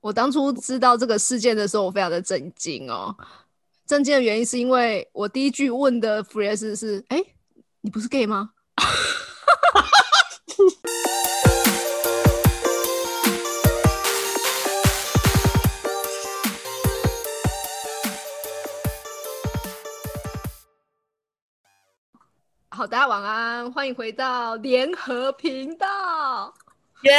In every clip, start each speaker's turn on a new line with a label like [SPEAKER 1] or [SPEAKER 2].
[SPEAKER 1] 我当初知道这个事件的时候，我非常的震惊哦。震惊的原因是因为我第一句问的 f r e s 是：哎，你不是 gay 吗？好，大家晚安，欢迎回到联合频道，
[SPEAKER 2] 耶！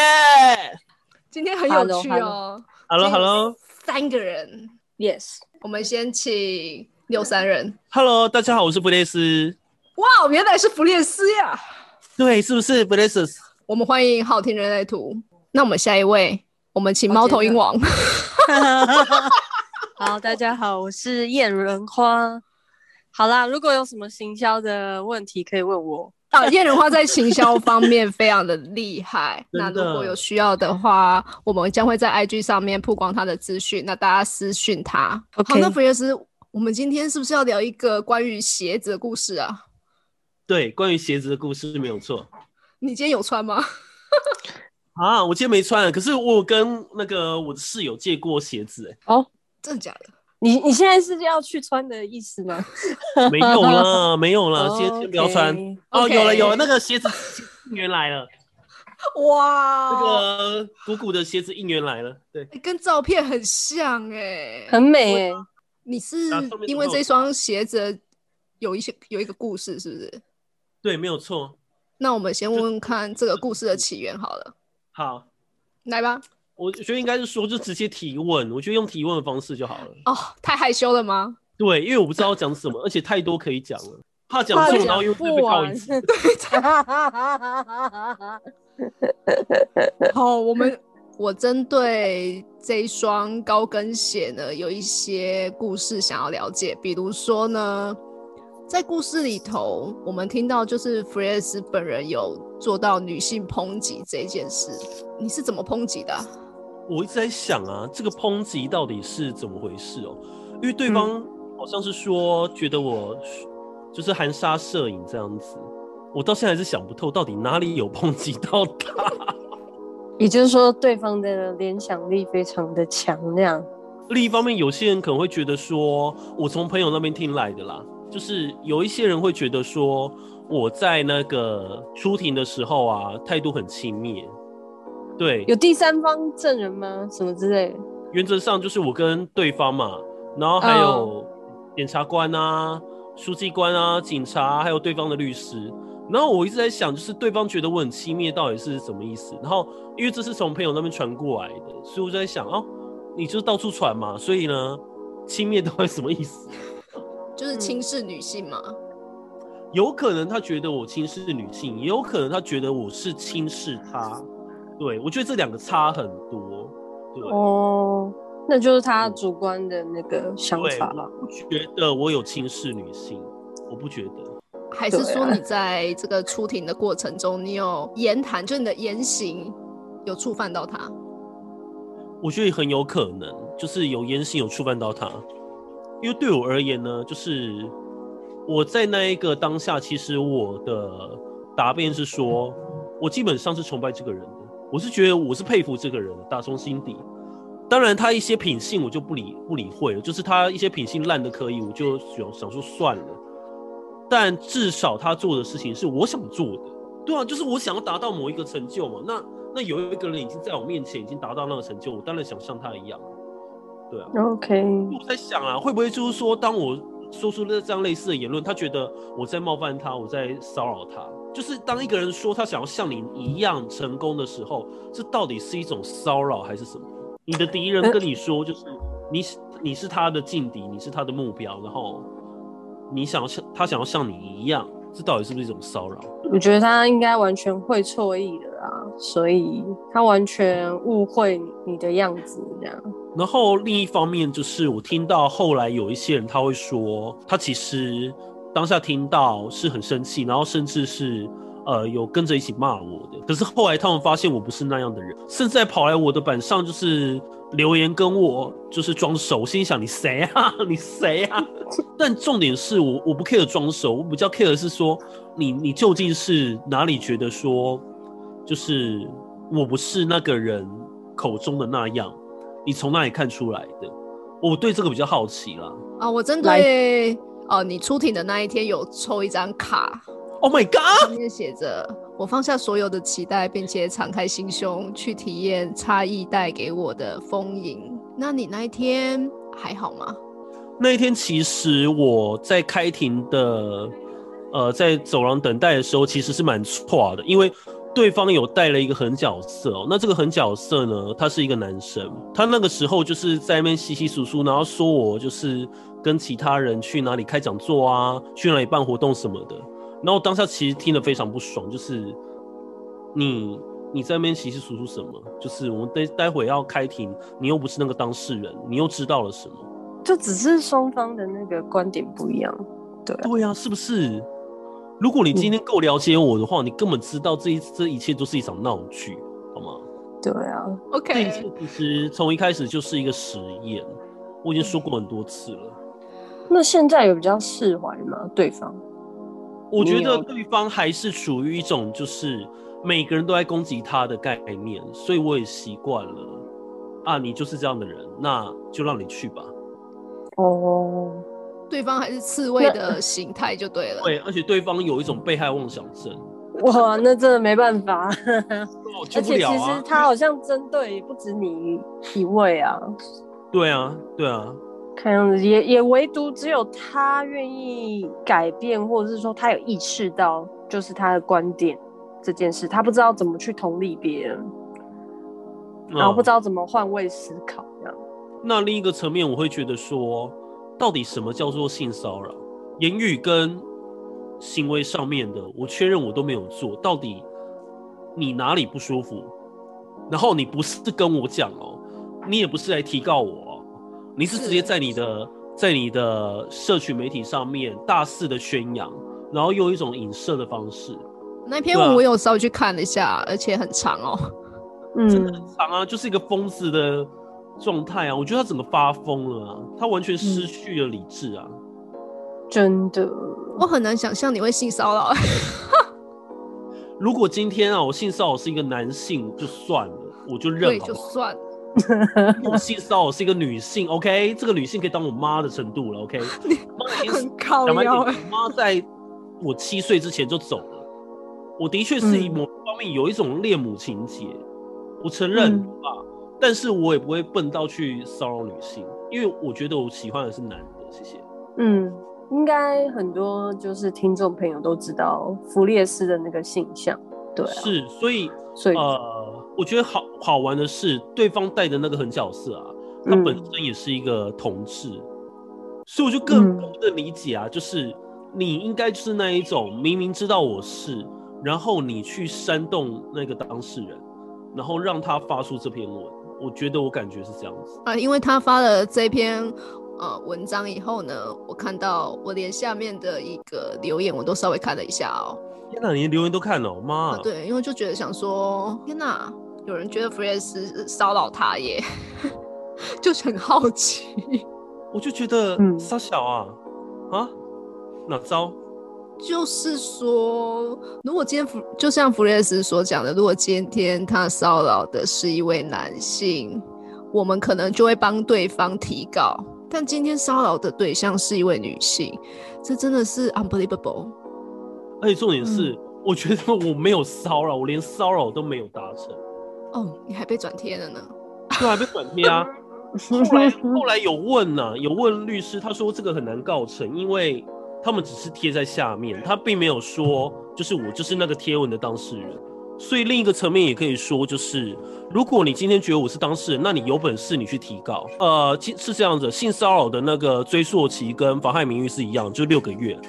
[SPEAKER 1] 今天很有趣哦。
[SPEAKER 2] Hello，Hello，
[SPEAKER 1] 三个人
[SPEAKER 3] ，Yes。
[SPEAKER 1] 我们先请六三人。
[SPEAKER 2] Hello，大家好，我是布列斯。
[SPEAKER 1] 哇，原来是弗列斯呀！
[SPEAKER 2] 对，是不是布列斯？
[SPEAKER 1] 我们欢迎好听人类图。那我们下一位，我们请猫头鹰王。
[SPEAKER 3] 好，大家好，我是艳人花。好啦，如果有什么行销的问题，可以问我。
[SPEAKER 1] 啊，燕人花在行销方面非常的厉害。那如果有需要的话，我们将会在 IG 上面曝光他的资讯，那大家私讯他。好，那弗雷斯，我们今天是不是要聊一个关于鞋子的故事啊？
[SPEAKER 2] 对，关于鞋子的故事没有错。
[SPEAKER 1] 你今天有穿吗？
[SPEAKER 2] 啊，我今天没穿，可是我跟那个我的室友借过鞋子。
[SPEAKER 3] 哎，哦，
[SPEAKER 1] 真的假的？
[SPEAKER 3] 你你现在是要去穿的意思吗？
[SPEAKER 2] 没有了，没有了，鞋子不要穿。哦，有了有了，那个鞋子应援来了。
[SPEAKER 1] 哇，
[SPEAKER 2] 那个鼓鼓的鞋子应援来了。对，
[SPEAKER 1] 跟照片很像哎，
[SPEAKER 3] 很美哎。
[SPEAKER 1] 你是因为这双鞋子有一些有一个故事是不是？
[SPEAKER 2] 对，没有错。
[SPEAKER 1] 那我们先问问看这个故事的起源好了。
[SPEAKER 2] 好，
[SPEAKER 1] 来吧。
[SPEAKER 2] 我觉得应该是说，就直接提问。我觉得用提问的方式就好了。哦，
[SPEAKER 1] 太害羞了吗？
[SPEAKER 2] 对，因为我不知道讲什么，而且太多可以讲了，怕讲错，然后又被告一 次。
[SPEAKER 1] 好，我们我针对这一双高跟鞋呢，有一些故事想要了解。比如说呢，在故事里头，我们听到就是弗雷斯本人有做到女性抨击这件事，你是怎么抨击的？
[SPEAKER 2] 我一直在想啊，这个抨击到底是怎么回事哦？因为对方好像是说觉得我就是含沙射影这样子，我到现在还是想不透到底哪里有抨击到他。
[SPEAKER 3] 也就是说，对方的联想力非常的强，那样。
[SPEAKER 2] 另一方面，有些人可能会觉得说，我从朋友那边听来的啦，就是有一些人会觉得说，我在那个出庭的时候啊，态度很轻蔑。对，
[SPEAKER 3] 有第三方证人吗？什么之类？
[SPEAKER 2] 原则上就是我跟对方嘛，然后还有检察官啊、书记官啊、警察，还有对方的律师。然后我一直在想，就是对方觉得我很轻蔑，到底是什么意思？然后因为这是从朋友那边传过来的，所以我就在想，哦，你就是到处传嘛，所以呢，轻蔑到底什么意思？
[SPEAKER 1] 就是轻视女性嘛？
[SPEAKER 2] 有可能他觉得我轻视女性，也有可能他觉得我是轻视他。对，我觉得这两个差很多。对
[SPEAKER 3] 哦，那就是他主观的那个想法了。
[SPEAKER 2] 不觉得我有轻视女性，我不觉得。
[SPEAKER 1] 还是说你在这个出庭的过程中，你有言谈，就你的言行有触犯到他？
[SPEAKER 2] 我觉得很有可能，就是有言行有触犯到他。因为对我而言呢，就是我在那一个当下，其实我的答辩是说，我基本上是崇拜这个人的。我是觉得我是佩服这个人，打从心底。当然，他一些品性我就不理不理会了，就是他一些品性烂的可以，我就想想说算了。但至少他做的事情是我想做的，对啊，就是我想要达到某一个成就嘛。那那有一个人已经在我面前已经达到那个成就，我当然想像他一样。对啊
[SPEAKER 3] ，OK。
[SPEAKER 2] 我在想啊，会不会就是说，当我说出了这样类似的言论，他觉得我在冒犯他，我在骚扰他？就是当一个人说他想要像你一样成功的时候，这到底是一种骚扰还是什么？你的敌人跟你说，就是你你是他的劲敌，你是他的目标，然后你想要像他想要像你一样，这到底是不是一种骚扰？
[SPEAKER 3] 我觉得他应该完全会错意的啦，所以他完全误会你的样子这样。
[SPEAKER 2] 然后另一方面就是我听到后来有一些人他会说，他其实。当下听到是很生气，然后甚至是呃有跟着一起骂我的。可是后来他们发现我不是那样的人，甚至还跑来我的板上就是留言跟我就是装熟。我心想你谁啊？你谁啊？但重点是我我不 care 装熟，我比较 care 的是说你你究竟是哪里觉得说就是我不是那个人口中的那样，你从哪里看出来的？我对这个比较好奇啦。
[SPEAKER 1] 啊，我针对哦，你出庭的那一天有抽一张卡
[SPEAKER 2] ，Oh my god！
[SPEAKER 1] 上面写着“我放下所有的期待，并且敞开心胸去体验差异带给我的丰盈”。那你那一天还好吗？
[SPEAKER 2] 那一天其实我在开庭的，呃，在走廊等待的时候，其实是蛮错的，因为对方有带了一个狠角色哦。那这个狠角色呢，他是一个男生，他那个时候就是在那边稀稀疏疏，然后说我就是跟其他人去哪里开讲座啊，去哪里办活动什么的。然后当下其实听得非常不爽，就是你你在那边稀稀疏疏什么？就是我们待待会要开庭，你又不是那个当事人，你又知道了什么？
[SPEAKER 3] 就只是双方的那个观点不一样，对啊，
[SPEAKER 2] 对呀、是不是？如果你今天够了解我的话，你根本知道这一这一切都是一场闹剧，好吗？
[SPEAKER 3] 对啊，
[SPEAKER 2] 这一
[SPEAKER 1] OK，
[SPEAKER 2] 切其实从一开始就是一个实验，我已经说过很多次了。
[SPEAKER 3] 那现在有比较释怀吗？对方？
[SPEAKER 2] 我觉得对方还是处于一种就是每个人都在攻击他的概念，所以我也习惯了。啊，你就是这样的人，那就让你去吧。
[SPEAKER 3] 哦，
[SPEAKER 1] 对方还是刺猬的形态就对了。
[SPEAKER 2] 对，而且对方有一种被害妄想症，
[SPEAKER 3] 哇，那真的没办法。而且其实。他好像针对不止你一位啊，
[SPEAKER 2] 对啊，对啊，
[SPEAKER 3] 看样子也也唯独只有他愿意改变，或者是说他有意识到就是他的观点这件事，他不知道怎么去同理别人，然后不知
[SPEAKER 2] 道。
[SPEAKER 3] 道怎么换位思考这样。
[SPEAKER 2] 那另一个层面，我会觉得说，到底什么叫做性骚扰？言语跟行为上面的，我确认我都没有做，到底你哪里不舒服？然后你不是跟我讲哦，你也不是来提告我哦，你是直接在你的在你的社群媒体上面大肆的宣扬，然后用一种影射的方式，
[SPEAKER 1] 那篇我有稍微去看了一下，而且很长哦。
[SPEAKER 2] 真的
[SPEAKER 3] 嗯
[SPEAKER 2] 很长啊，就是一个疯子的状态啊！我觉得他整个发疯了啊，他完全失去了理智啊！
[SPEAKER 3] 真的，
[SPEAKER 1] 我很难想象你会性骚扰。
[SPEAKER 2] 如果今天啊，我性骚扰是一个男性就算了，我就认
[SPEAKER 1] 对，
[SPEAKER 2] 好好？
[SPEAKER 1] 就算
[SPEAKER 2] 了我性骚扰是一个女性，OK，这个女性可以当我妈的程度了，OK。妈已经
[SPEAKER 1] 很靠
[SPEAKER 2] 讲白点，
[SPEAKER 1] 腰
[SPEAKER 2] 我妈在我七岁之前就走了。我的确是以
[SPEAKER 3] 嗯
[SPEAKER 2] 某方面有一种恋母情节，我承认但是我也不会笨到去骚扰女性，因为我觉得我喜欢的是男的。谢谢。
[SPEAKER 3] 嗯，应该很多就是听众朋友都知道弗列斯的那个形象，对啊，
[SPEAKER 2] 是，所以
[SPEAKER 3] 所以
[SPEAKER 2] 呃，我觉得好好玩的是，对方带的那个狠角色啊，他
[SPEAKER 3] 嗯
[SPEAKER 2] 本身也是一个同志，所以我就更
[SPEAKER 3] 嗯
[SPEAKER 2] 更不能理解啊，就是你应该就是那一种明明知道我是，然后你去煽动那个当事人，然后让他发出这篇文，我觉得我感觉是这样子。
[SPEAKER 1] 啊，因为他发了这篇呃文章以后呢，我看到我连下面的一个留言我都稍微看了一下哦。
[SPEAKER 2] 天哪，你留言都看了，妈、
[SPEAKER 1] 啊，对，因为就觉得想说，天哪，有人觉得弗雷斯骚扰他耶，就是很好奇。
[SPEAKER 2] 我就觉得
[SPEAKER 3] 嗯
[SPEAKER 2] 傻小啊啊，哪招？
[SPEAKER 1] 就是说，如果今天弗就像弗雷斯所讲的，如果今天他骚扰的是一位男性，我们可能就会帮对方提告。但今天骚扰的对象是一位女性，这真的是 unbelievable。
[SPEAKER 2] 而且重点是，我觉得我没有骚扰，我连骚扰都没有达成。
[SPEAKER 1] 哦，你还被转贴了呢。
[SPEAKER 2] 对啊，被转贴啊。后来后来有问呐、有问律师，他说这个很难告成，因为他们只是贴在下面，他并没有说就是我就是那个贴文的当事人。所以另一个层面也可以说，就是如果你今天觉得我是当事人，那你有本事你去提告。呃，是这样子，性骚扰的那个追溯期跟妨害名誉是一样，就六个月。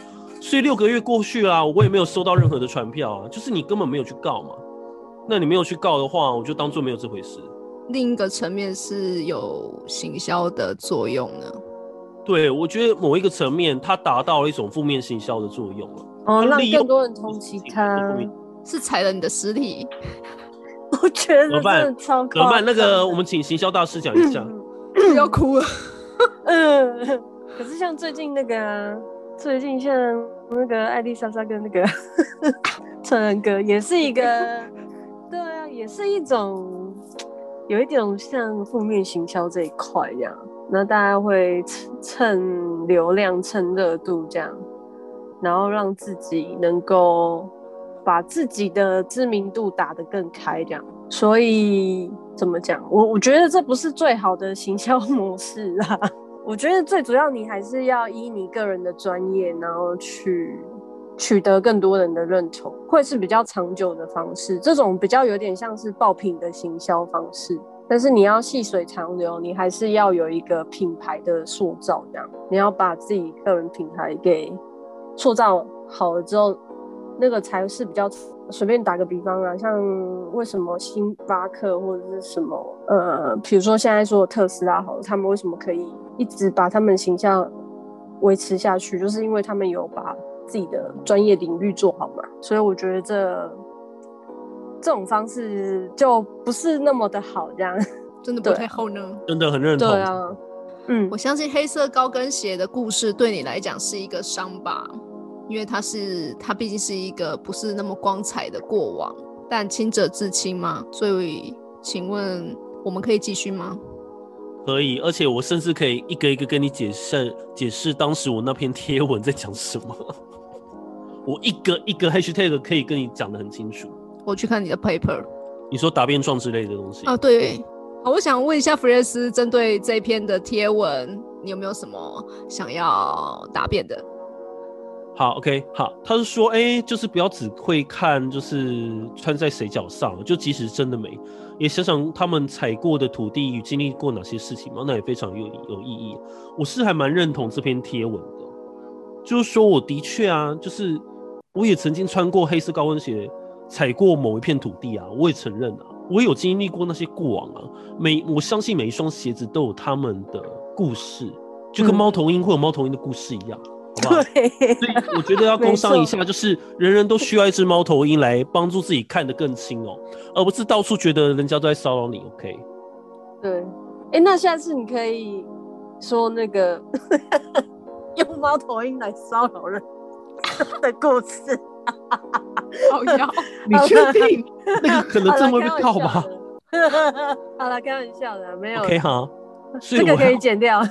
[SPEAKER 2] 所以六个月过去啦、我也没有收到任何的传票啊，就是你根本没有去告嘛。那你没有去告的话，我就当做没有这回事。
[SPEAKER 1] 另一个层面是有行销的作用呢。
[SPEAKER 2] 对，我觉得某一个层面，它达到了一种负面行销的作用了。
[SPEAKER 3] 哦，让更多人同情他。
[SPEAKER 1] 是踩了你的尸体，
[SPEAKER 3] 我觉得真
[SPEAKER 2] 怎么办
[SPEAKER 3] 的超
[SPEAKER 2] 怎么办？那个，我们请行销大师讲一下。
[SPEAKER 1] 不 要哭了。
[SPEAKER 3] 嗯，可是像最近那个啊，最近像那个艾丽莎莎跟那个成人哥，也是一个，对啊，也是一种有一点像负面行销这一块这样，那大家会蹭流量、蹭热度这样，然后让自己能够把自己的知名度打得更开这样。所以怎么讲？我我觉得这不是最好的行销 模式啊。我觉得最主要你还是要依你个人的专业，然后去取得更多人的认同，会是比较长久的方式。这种比较有点像是爆品的行销方式，但是你要细水长流，你还是要有一个品牌的塑造，这样你要把自己个人品牌给塑造好了之后，那个才是比较。随便打个比方啊，像为什么星巴克或者是什么呃，比如说现在说特斯拉好了，他们为什么可以？一直把他们形象维持下去，就是因为他们有把自己的专业领域做好嘛。所以我觉得这这种方式就不是那么的好，这样
[SPEAKER 1] 真的不太好呢。
[SPEAKER 2] 真的很认同。
[SPEAKER 3] 对啊，嗯，
[SPEAKER 1] 我相信黑色高跟鞋的故事对你来讲是一个伤疤，因为它是它毕竟是一个不是那么光彩的过往。但清者自清嘛，所以请问我们可以继续吗？
[SPEAKER 2] 可以，而且我甚至可以一个一个跟你解释解释当时我那篇贴文在讲什么。我一个一个 hashtag 可以跟你讲的很清楚。
[SPEAKER 1] 我去看你的 paper。
[SPEAKER 2] 你说答辩状之类的东西
[SPEAKER 1] 啊？对。好，我想问一下弗雷斯，针对这篇的贴文，你有没有什么想要答辩的？
[SPEAKER 2] 好，OK，好，他是说，哎，就是不要只会看，就是穿在谁脚上，就即使真的美，也想想他们踩过的土地与经历过哪些事情嘛，那也非常有有意义。我是还蛮认同这篇贴文的，就是说我的确啊，就是我也曾经穿过黑色高跟鞋，踩过某一片土地啊，我也承认啊，我有经历过那些过往啊，每我相信每一双鞋子都有他们的故事，就跟猫头鹰会有猫头鹰的故事一样。
[SPEAKER 3] 对，
[SPEAKER 2] 所以我觉得要工商 一下，就是人人都需要一只猫头鹰来帮助自己看得更清哦，而不是到处觉得人家都在骚扰你。OK？
[SPEAKER 3] 对，哎，那下次你可以说那个 用猫头鹰来骚扰人的故事。
[SPEAKER 1] 好呀，
[SPEAKER 2] 你确定那个 可能真会被告吗？
[SPEAKER 3] 好了，开玩笑的，没有。
[SPEAKER 2] OK，好。
[SPEAKER 3] 这个可以剪掉，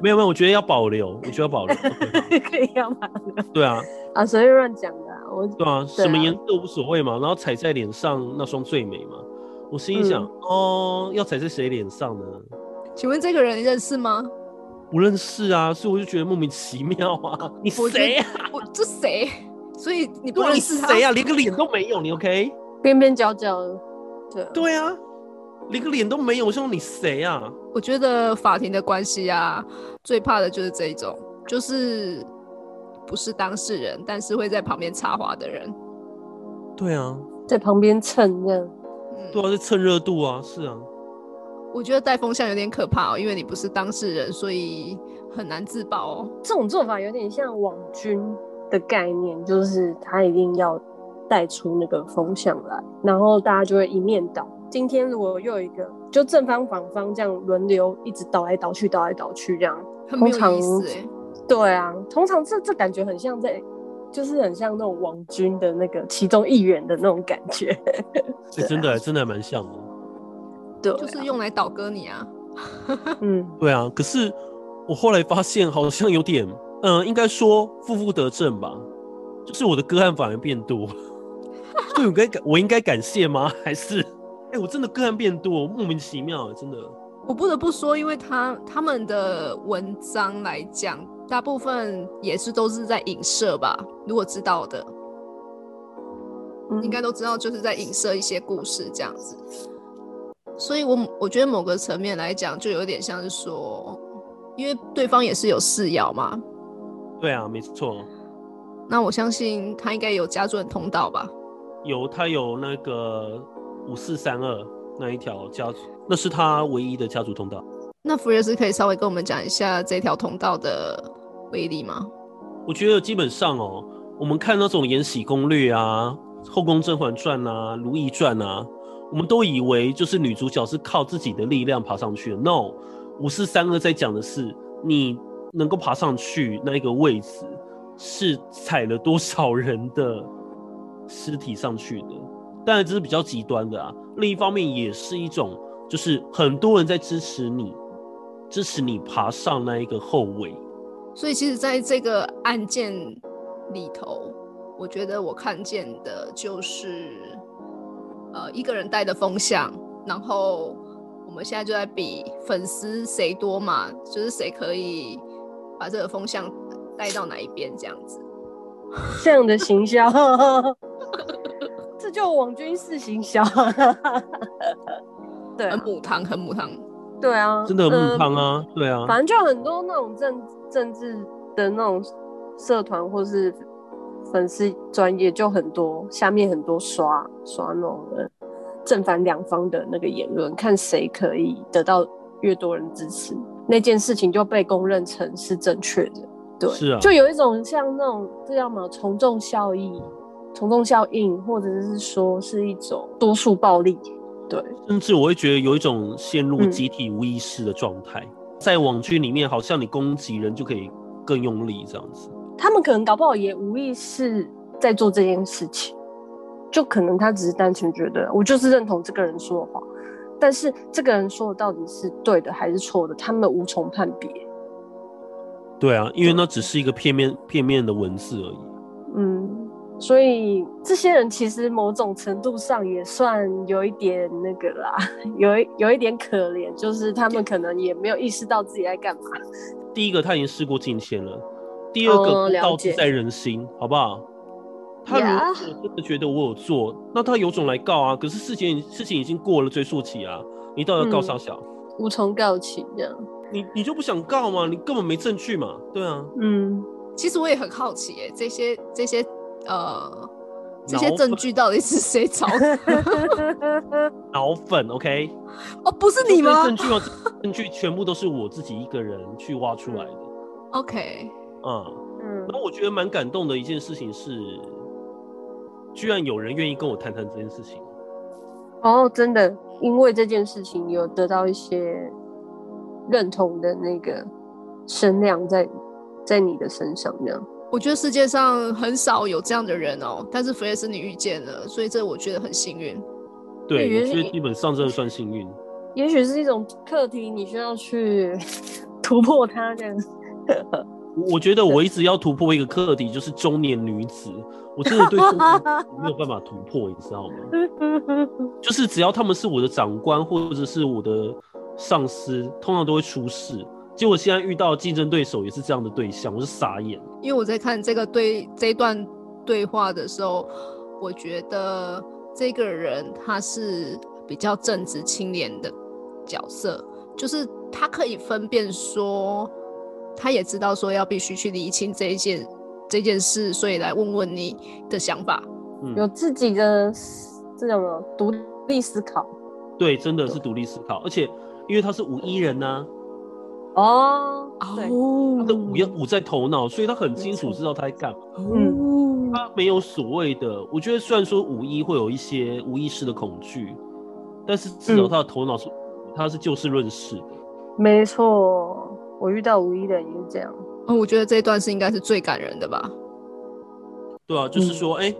[SPEAKER 2] 没有没有，我觉得要保留，我觉得要保留，
[SPEAKER 3] 可以要保留。
[SPEAKER 2] 对啊，
[SPEAKER 3] 啊随便乱讲的，我
[SPEAKER 2] 对啊，什么颜色无所谓嘛，然后踩在脸上那双最美嘛。我心里想，哦，要踩在谁脸上呢？
[SPEAKER 1] 请问这个人认识吗？
[SPEAKER 2] 不认识啊，所以我就觉得莫名其妙啊。你谁啊？
[SPEAKER 1] 我这谁？所以你不认识
[SPEAKER 2] 谁啊？连个脸都没有，你 OK？
[SPEAKER 3] 边边角角，对
[SPEAKER 2] 对啊。连个脸都没有，我说你谁啊？
[SPEAKER 1] 我觉得法庭的关系啊，最怕的就是这种，就是不是当事人，但是会在旁边插话的人。
[SPEAKER 2] 对啊，
[SPEAKER 3] 在旁边蹭这样。
[SPEAKER 2] 对啊，在蹭热度啊，是啊。
[SPEAKER 1] 我觉得带风向有点可怕哦，因为你不是当事人，所以很难自保哦。
[SPEAKER 3] 这种做法有点像网军的概念，就是他一定要带出那个风向来，然后大家就会一面倒。今天如果又有一个，就正方反方这样轮流一直倒来倒去，倒来倒去这样，
[SPEAKER 1] 通常
[SPEAKER 3] 对啊，通常这这感觉很像在，就是很像那种王军的那个其中一员的那种感觉。
[SPEAKER 2] 哎，真的真的蛮像的。
[SPEAKER 3] 对，
[SPEAKER 1] 就是用来倒戈你啊。
[SPEAKER 3] 嗯，
[SPEAKER 2] 对啊。可是我后来发现好像有点，嗯，应该说负负得正吧，就是我的个案反而变多。对，我该感我应该感谢吗？还是？哎，我真的个案变多，莫名其妙，真的。
[SPEAKER 1] 我不得不说，因为他他们的文章来讲，大部分也是都是在影射吧。如果知道的，应该都知道，就是在影射一些故事这样子。所以，我我觉得某个层面来讲，就有点像是说，因为对方也是有事要嘛。
[SPEAKER 2] 对啊，没错。
[SPEAKER 1] 那我相信他应该有家族通道吧？
[SPEAKER 2] 有，他有那个。五四三二那一条家族，那是他唯一的家族通道。
[SPEAKER 1] 那福瑞斯可以稍微跟我们讲一下这条通道的威力吗？
[SPEAKER 2] 我觉得基本上哦，我们看那种《延禧攻略》啊，《后宫甄嬛传》啊，《如懿传》啊，我们都以为就是女主角是靠自己的力量爬上去的。No，五四三二在讲的是你能够爬上去那一个位置，是踩了多少人的尸体上去的。当然这是比较极端的啊，另一方面也是一种就是很多人在支持你，支持你爬上那一个后尾。
[SPEAKER 1] 所以其实在这个案件里头，我觉得我看见的就是，呃，一个人带的风向，然后我们现在就在比粉丝谁多嘛，就是谁可以把这个风向带到哪一边这样子。
[SPEAKER 3] 这样的行销，这就网军式行销。对啊
[SPEAKER 1] 很，母汤，很母汤。
[SPEAKER 3] 对啊，
[SPEAKER 2] 真的很
[SPEAKER 3] 呃
[SPEAKER 2] 母汤啊，对啊，
[SPEAKER 3] 反正就很多那种政政治的那种社团或是粉丝专业，就很多下面很多刷刷那种的正反两方的那个言论，看谁可以得到越多人支持，那件事情就被公认成是正确的。对，
[SPEAKER 2] 是啊
[SPEAKER 3] 就有一种像那种这叫什么从众效益、从众效应，或者是说是一种多数暴力。对，
[SPEAKER 2] 甚至我会觉得有一种陷入
[SPEAKER 3] 嗯
[SPEAKER 2] 集体无意识的状态，在网剧里面，好像你攻击人就可以更用力这样子。
[SPEAKER 3] 他们可能搞不好也无意识在做这件事情，就可能他只是单纯觉得我就是认同这个人说的话，但是这个人说的到底是对的还是错的，他们无从判别。
[SPEAKER 2] 对啊，因为那只是一个片面片面的文字而已。
[SPEAKER 3] 嗯，所以这些人其实某种程度上也算有一点那个啦，有一有一点可怜，就是他们可能也没有意识到自己在干嘛。
[SPEAKER 2] 第一个他已经事过境迁了，第二
[SPEAKER 3] 哦
[SPEAKER 2] 个道自在人心，好不好？他如果真的觉得我有做，那他有种来告啊。可是事情事情已经过了追溯期啊，你到底要告
[SPEAKER 3] 嗯
[SPEAKER 2] 啥小？
[SPEAKER 3] 无从告起，这样。
[SPEAKER 2] 你你就不想告吗？你根本没证据嘛。对啊，
[SPEAKER 3] 嗯，
[SPEAKER 1] 其实我也很好奇、耶，这些这些呃这些证据到底是谁找的？
[SPEAKER 2] 脑粉，OK？
[SPEAKER 1] 哦，不是你吗
[SPEAKER 2] 证据吗？证据全部都是我自己一个人去挖出来的。
[SPEAKER 1] ？OK，
[SPEAKER 2] 嗯，
[SPEAKER 3] 嗯
[SPEAKER 2] 然后我觉得蛮感动的一件事情是，居然有人愿意跟我谈谈这件事情。
[SPEAKER 3] 哦，真的，因为这件事情有得到一些认同的那个声量在在你的身上，这样。
[SPEAKER 1] 我觉得世界上很少有这样的人哦，但是弗雷斯你遇见了，所以这我觉得很幸运。
[SPEAKER 2] 对，
[SPEAKER 3] 原来
[SPEAKER 2] 我觉得基本上真的算幸运。
[SPEAKER 3] 也许是一种课题，你需要去 突破它，这样。
[SPEAKER 2] 我觉得我一直要突破一个课题，就是中年女子。我真的对中年没有办法突破，你知道吗？就是只要他们是我的长官或者是我的上司，通常都会出事。结果现在遇到竞争对手也是这样的对象，我是傻眼。
[SPEAKER 1] 因为我在看这个对这段对话的时候，我觉得这个人他是比较正直清廉的角色，就是他可以分辨说，他也知道说要必须去理清这一件这件事，所以来问问你的想法。
[SPEAKER 2] 嗯，
[SPEAKER 3] 有自己的这种独立思考。
[SPEAKER 2] 对，真的是独立思考，而且因为他是五一人呐、
[SPEAKER 3] 哦，对，
[SPEAKER 2] 他的五要五在头脑，所以他很清楚知道他在干嘛。
[SPEAKER 1] 嗯，
[SPEAKER 2] 他没有所谓的，我觉得虽然说五一会有一些无意识的恐惧，但是至少
[SPEAKER 3] 嗯
[SPEAKER 2] 他的头脑是，他是就事论事的。
[SPEAKER 3] 没错，我遇到五一的人也是这样。
[SPEAKER 1] 嗯，我觉得这一段是应该是最感人的吧。
[SPEAKER 2] 对啊，就是说，哎、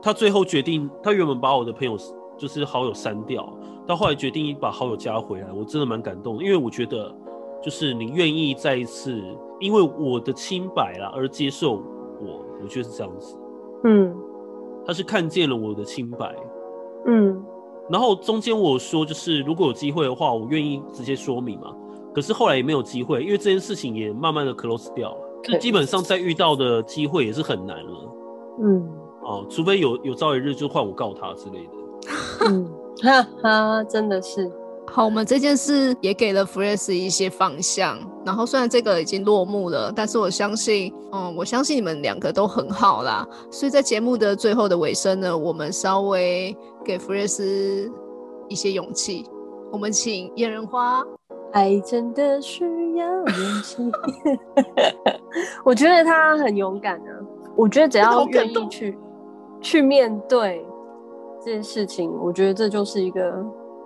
[SPEAKER 2] 他最后决定，他原本把我的朋友就是好友删掉，到后来决定把好友加回来，我真的蛮感动的，因为我觉得，就是你愿意再一次因为我的清白啦而接受我，我觉得是这样子。
[SPEAKER 3] 嗯
[SPEAKER 2] 他是看见了我的清白，
[SPEAKER 3] 嗯
[SPEAKER 2] 然后中间我说，就是如果有机会的话，我愿意直接说明嘛。可是后来也没有机会，因为这件事情也慢慢的 close 掉了，
[SPEAKER 3] 这
[SPEAKER 2] 基本上再遇到的机会也是很难了
[SPEAKER 3] 嗯
[SPEAKER 2] 哦，除非有有朝一日就换我告他之类的。
[SPEAKER 3] 嗯，哈哈，真的是。
[SPEAKER 1] 好，我们这件事也给了弗雷斯一些方向。然后虽然这个已经落幕了，但是我相信，嗯，我相信你们两个都很好啦。所以在节目的最后的尾声呢，我们稍微给弗雷斯一些勇气。我们请野人花，
[SPEAKER 3] 爱真的需要勇气。我觉得他很勇敢啊！我觉得只要愿意去去面对这件事情，我觉得这就是一个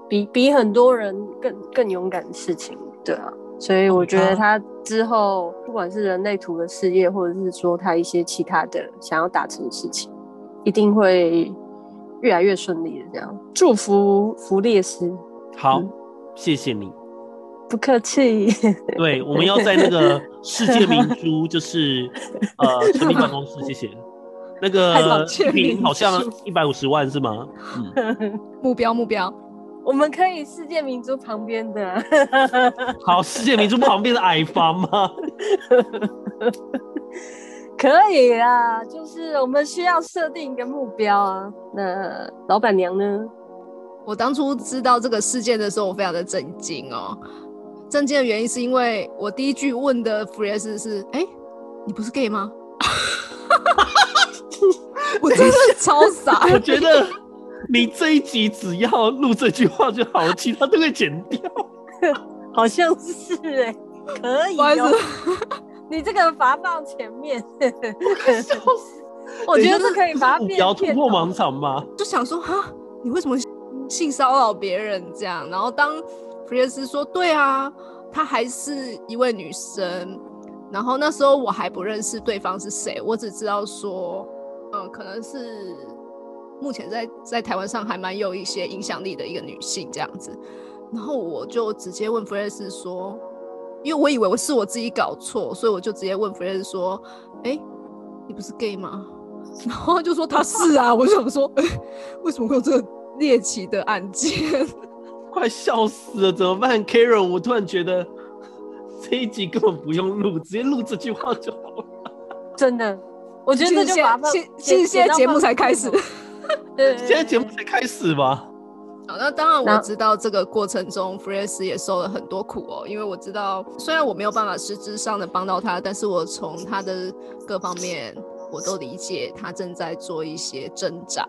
[SPEAKER 3] 比比很多人更更勇敢的事情，对啊。所以我觉得他之后不管是人类图的事业，或者是说他一些其他的想要达成的事情，一定会越来越顺利的。这样，祝福弗列斯。
[SPEAKER 2] 好，
[SPEAKER 3] 嗯
[SPEAKER 2] 谢谢你。
[SPEAKER 3] 不客气。
[SPEAKER 2] 对，我们要在那个世界明珠，就是呃 成立办公室，谢谢。那个视频好像一百五十万是吗？
[SPEAKER 1] 嗯，目标目标，
[SPEAKER 3] 我们可以世界明珠旁边的。
[SPEAKER 2] 好，世界明珠旁边的矮房吗？
[SPEAKER 3] 可以啊，就是我们需要设定一个目标啊。那老板娘呢？
[SPEAKER 1] 我当初知道这个事件的时候，我非常的震惊哦。震惊的原因是因为我第一句问的 phrase 是：哎，你不是 gay 吗？我真的超傻。
[SPEAKER 2] 我觉得你这一集只要录这句话就好了，其他都会剪掉。
[SPEAKER 3] 好像是哎，可以。你这个罚放前面，我觉得是可以把它变
[SPEAKER 2] 突破盲场吗？
[SPEAKER 1] 就想说哈，你为什么性骚扰别人这样？然后当弗列斯说对啊，她还是一位女生。然后那时候我还不认识对方是谁，我只知道说，嗯，可能是目前在在台湾上还蛮有一些影响力的一个女性这样子。然后我就直接问弗列斯说。因为我以为我是我自己搞错，所以我就直接问弗雷斯说：“哎，你不是 gay 吗？” 然后就说他是啊。我就想说，为什么会有这个猎奇的案件？
[SPEAKER 2] 快笑死了，怎么办？Karen，我突然觉得 这一集根本不用录，直接录这句话就好了。
[SPEAKER 3] 真的，我觉得就把
[SPEAKER 1] 现现现在节目才开始，
[SPEAKER 3] 对，
[SPEAKER 2] 现在节目才开始吧。
[SPEAKER 1] 好，那当然我知道这个过程中弗雷斯也受了很多苦哦，因为我知道虽然我没有办法实质上的帮到他，但是我从他的各方面我都理解他正在做一些挣扎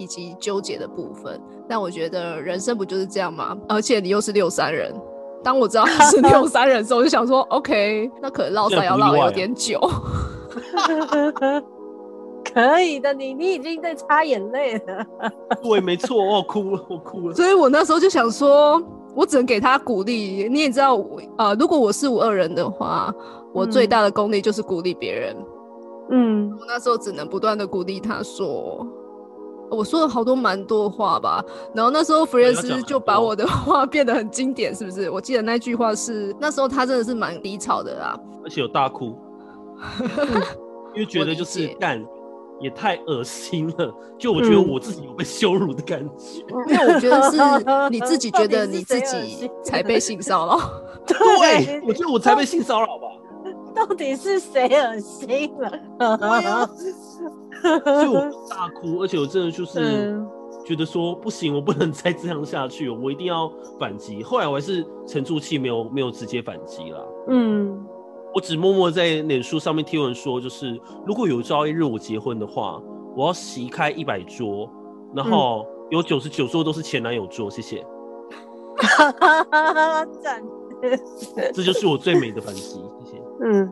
[SPEAKER 1] 以及纠结的部分。但我觉得人生不就是这样吗？而且你又是六三人，当我知道他是六三人的时候，我就想说，OK，那可能绕赛要绕有点久。
[SPEAKER 3] 可以的，你你已经在擦眼泪了。
[SPEAKER 2] 对，没错，我哭了，我哭了。
[SPEAKER 1] 所以我那时候就想说，我只能给他鼓励。你也知道，呃，如果我是五二人的话，我最大的功力就是鼓励别人。
[SPEAKER 3] 嗯，
[SPEAKER 1] 我那时候只能不断的鼓励他说，我说了好多蛮多话吧。然后那时候弗瑞斯就把我的 话变得很经典，是不是？我记得那句话是那时候他真的是蛮低潮的啊，
[SPEAKER 2] 而且有大哭，因为觉得就是干。也太恶心了，就我觉得我自己有被羞辱的感觉。
[SPEAKER 1] 那我觉得是你自己觉得你自己才被性骚扰。
[SPEAKER 2] 对，我觉得我才被性骚扰吧。
[SPEAKER 3] 到底是谁恶心了？
[SPEAKER 2] 就我大哭，而且我真的就是觉得说不行，我不能再这样下去，我一定要反击。后来我还是沉住气，没有没有直接反击了。
[SPEAKER 3] 嗯。
[SPEAKER 2] 我只默默在脸书上面贴文说，就是如果有朝一日我结婚的话，我要席开一百桌，然后有九十九桌都是前男友桌，谢谢。
[SPEAKER 3] 赞，
[SPEAKER 2] 这就是我最美的反击，谢谢。
[SPEAKER 3] 嗯，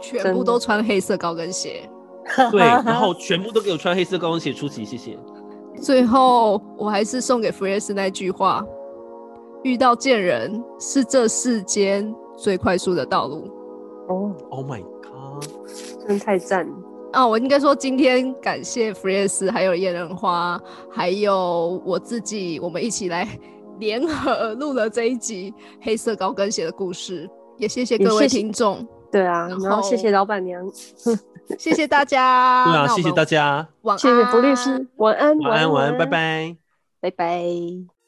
[SPEAKER 1] 全部都穿黑色高跟鞋，
[SPEAKER 2] 对，然后全部都给我穿黑色高跟鞋出席，谢谢。
[SPEAKER 1] 最后我还是送给弗雷斯那句话：遇到贱人是这世间最快速的道路。
[SPEAKER 3] 哦
[SPEAKER 2] ，Oh my god，
[SPEAKER 3] 真太赞
[SPEAKER 1] 啊！我应该说今天感谢弗雷斯，还有叶人花，还有我自己，我们一起来联合录了这一集黑色高跟鞋的故事，也谢谢各位听众。
[SPEAKER 3] 对啊，然后谢谢老板娘，
[SPEAKER 1] 谢谢大家。
[SPEAKER 2] 对啊，谢谢大家。
[SPEAKER 1] 晚安，
[SPEAKER 3] 谢谢福律师，晚安，
[SPEAKER 2] 晚安，晚安，拜拜，
[SPEAKER 3] 拜拜。